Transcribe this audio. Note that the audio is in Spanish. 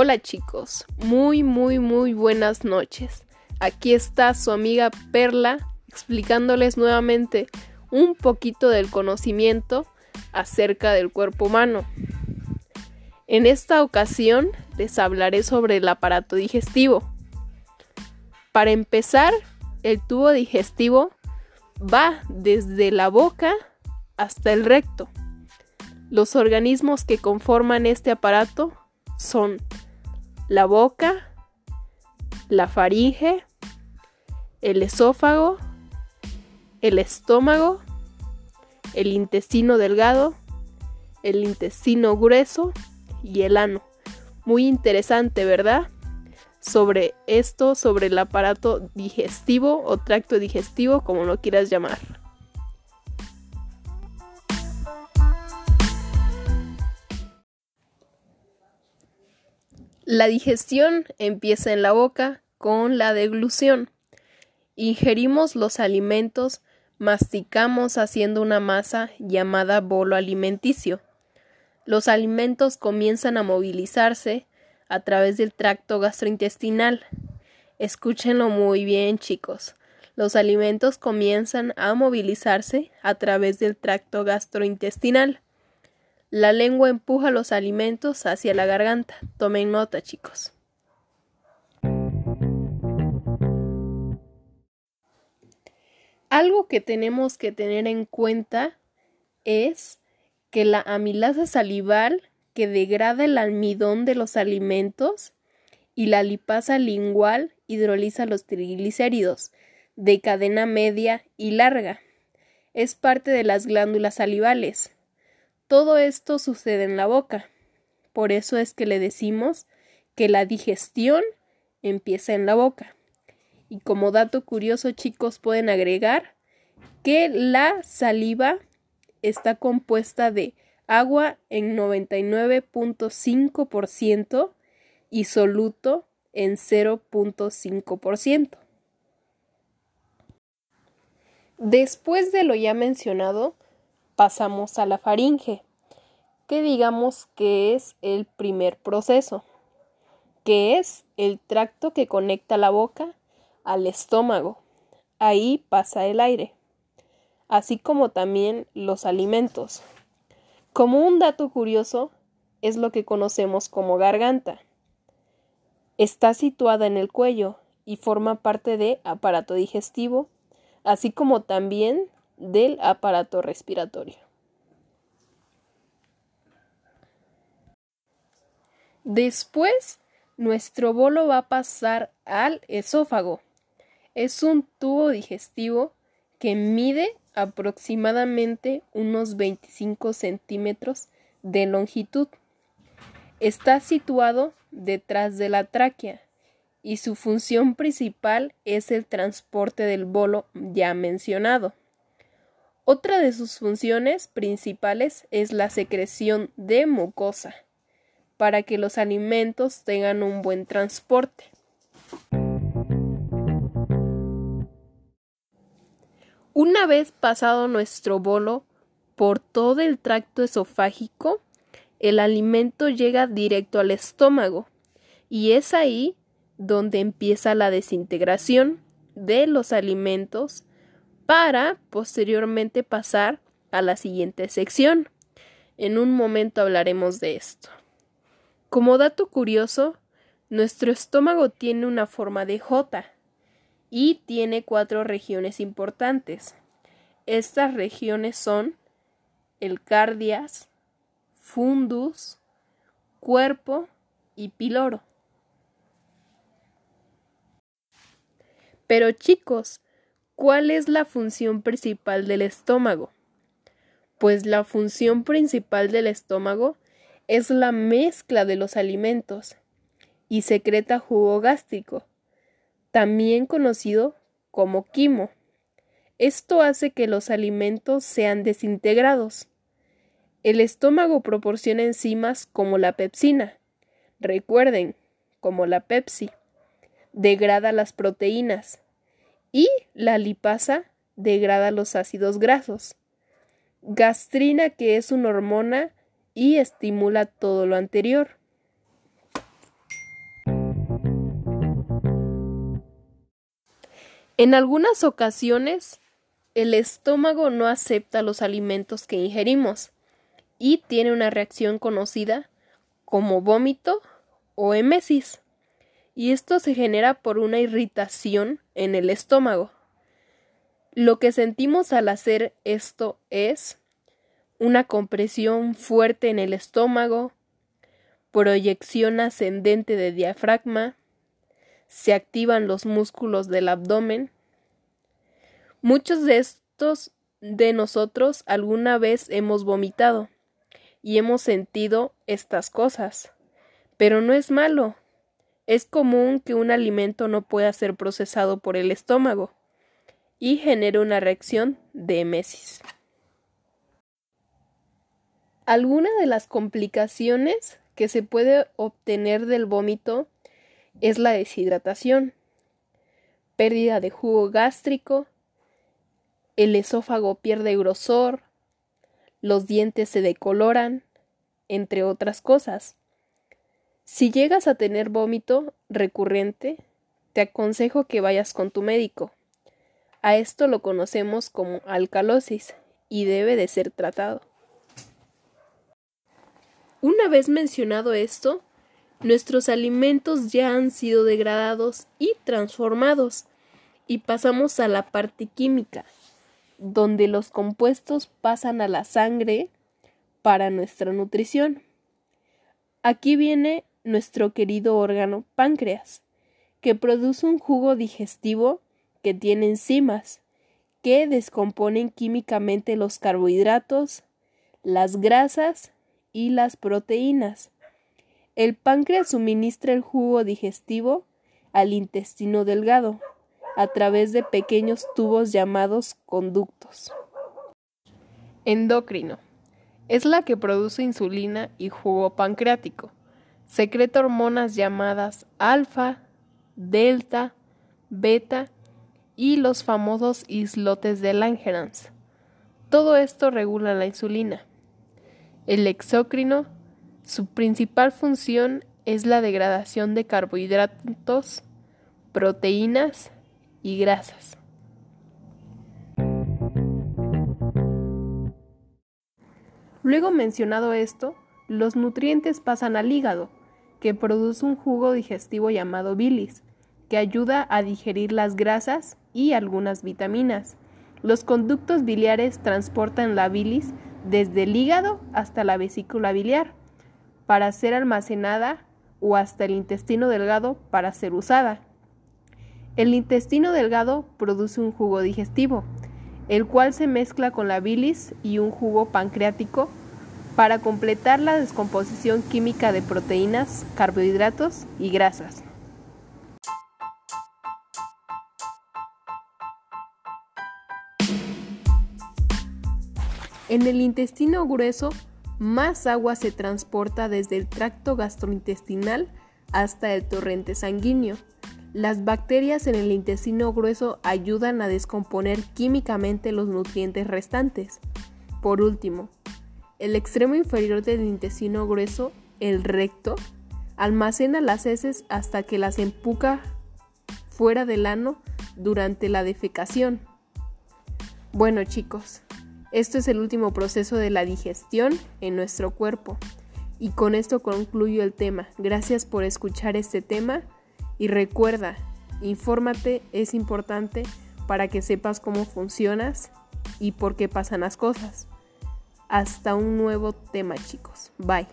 Hola chicos, muy muy muy buenas noches. Aquí está su amiga Perla explicándoles nuevamente un poquito del conocimiento acerca del cuerpo humano. En esta ocasión les hablaré sobre el aparato digestivo. Para empezar, el tubo digestivo va desde la boca hasta el recto. Los organismos que conforman este aparato son la boca, la faringe, el esófago, el estómago, el intestino delgado, el intestino grueso y el ano. Muy interesante, ¿verdad? Sobre esto, sobre el aparato digestivo o tracto digestivo, como lo quieras llamar. La digestión empieza en la boca con la deglución. Ingerimos los alimentos, masticamos haciendo una masa llamada bolo alimenticio. Los alimentos comienzan a movilizarse a través del tracto gastrointestinal. Escúchenlo muy bien, chicos. Los alimentos comienzan a movilizarse a través del tracto gastrointestinal. La lengua empuja los alimentos hacia la garganta. Tomen nota, chicos. Algo que tenemos que tener en cuenta es que la amilasa salival que degrada el almidón de los alimentos y la lipasa lingual hidroliza los triglicéridos de cadena media y larga. Es parte de las glándulas salivales. Todo esto sucede en la boca. Por eso es que le decimos que la digestión empieza en la boca. Y como dato curioso, chicos, pueden agregar que la saliva está compuesta de agua en 99.5% y soluto en 0.5%. Después de lo ya mencionado, pasamos a la faringe, que digamos que es el primer proceso, que es el tracto que conecta la boca al estómago. Ahí pasa el aire, así como también los alimentos. Como un dato curioso, es lo que conocemos como garganta. Está situada en el cuello y forma parte de aparato digestivo, así como también del aparato respiratorio. Después, nuestro bolo va a pasar al esófago. Es un tubo digestivo que mide aproximadamente unos 25 centímetros de longitud. Está situado detrás de la tráquea y su función principal es el transporte del bolo ya mencionado. Otra de sus funciones principales es la secreción de mucosa, para que los alimentos tengan un buen transporte. Una vez pasado nuestro bolo por todo el tracto esofágico, el alimento llega directo al estómago y es ahí donde empieza la desintegración de los alimentos para posteriormente pasar a la siguiente sección. En un momento hablaremos de esto. Como dato curioso, nuestro estómago tiene una forma de J y tiene cuatro regiones importantes. Estas regiones son el cardias, fundus, cuerpo y piloro. Pero chicos, ¿Cuál es la función principal del estómago? Pues la función principal del estómago es la mezcla de los alimentos y secreta jugo gástrico, también conocido como quimo. Esto hace que los alimentos sean desintegrados. El estómago proporciona enzimas como la pepsina. Recuerden, como la Pepsi. Degrada las proteínas y la lipasa degrada los ácidos grasos. Gastrina, que es una hormona y estimula todo lo anterior. En algunas ocasiones, el estómago no acepta los alimentos que ingerimos y tiene una reacción conocida como vómito o emesis. Y esto se genera por una irritación en el estómago. Lo que sentimos al hacer esto es una compresión fuerte en el estómago, proyección ascendente de diafragma, se activan los músculos del abdomen. Muchos de estos de nosotros alguna vez hemos vomitado y hemos sentido estas cosas. Pero no es malo. Es común que un alimento no pueda ser procesado por el estómago y genere una reacción de emesis. Alguna de las complicaciones que se puede obtener del vómito es la deshidratación, pérdida de jugo gástrico, el esófago pierde grosor, los dientes se decoloran, entre otras cosas. Si llegas a tener vómito recurrente, te aconsejo que vayas con tu médico. A esto lo conocemos como alcalosis y debe de ser tratado. Una vez mencionado esto, nuestros alimentos ya han sido degradados y transformados y pasamos a la parte química, donde los compuestos pasan a la sangre para nuestra nutrición. Aquí viene nuestro querido órgano páncreas, que produce un jugo digestivo que tiene enzimas, que descomponen químicamente los carbohidratos, las grasas y las proteínas. El páncreas suministra el jugo digestivo al intestino delgado a través de pequeños tubos llamados conductos. Endocrino. Es la que produce insulina y jugo pancreático. Secreta hormonas llamadas alfa, delta, beta y los famosos islotes de Langerhans. Todo esto regula la insulina. El exócrino, su principal función es la degradación de carbohidratos, proteínas y grasas. Luego mencionado esto, los nutrientes pasan al hígado, que produce un jugo digestivo llamado bilis, que ayuda a digerir las grasas y algunas vitaminas. Los conductos biliares transportan la bilis desde el hígado hasta la vesícula biliar para ser almacenada o hasta el intestino delgado para ser usada. El intestino delgado produce un jugo digestivo, el cual se mezcla con la bilis y un jugo pancreático para completar la descomposición química de proteínas, carbohidratos y grasas. En el intestino grueso, más agua se transporta desde el tracto gastrointestinal hasta el torrente sanguíneo. Las bacterias en el intestino grueso ayudan a descomponer químicamente los nutrientes restantes. Por último, el extremo inferior del intestino grueso, el recto, almacena las heces hasta que las empuja fuera del ano durante la defecación. Bueno chicos, esto es el último proceso de la digestión en nuestro cuerpo. Y con esto concluyo el tema. Gracias por escuchar este tema y recuerda, infórmate, es importante para que sepas cómo funcionas y por qué pasan las cosas. Hasta un nuevo tema chicos. Bye.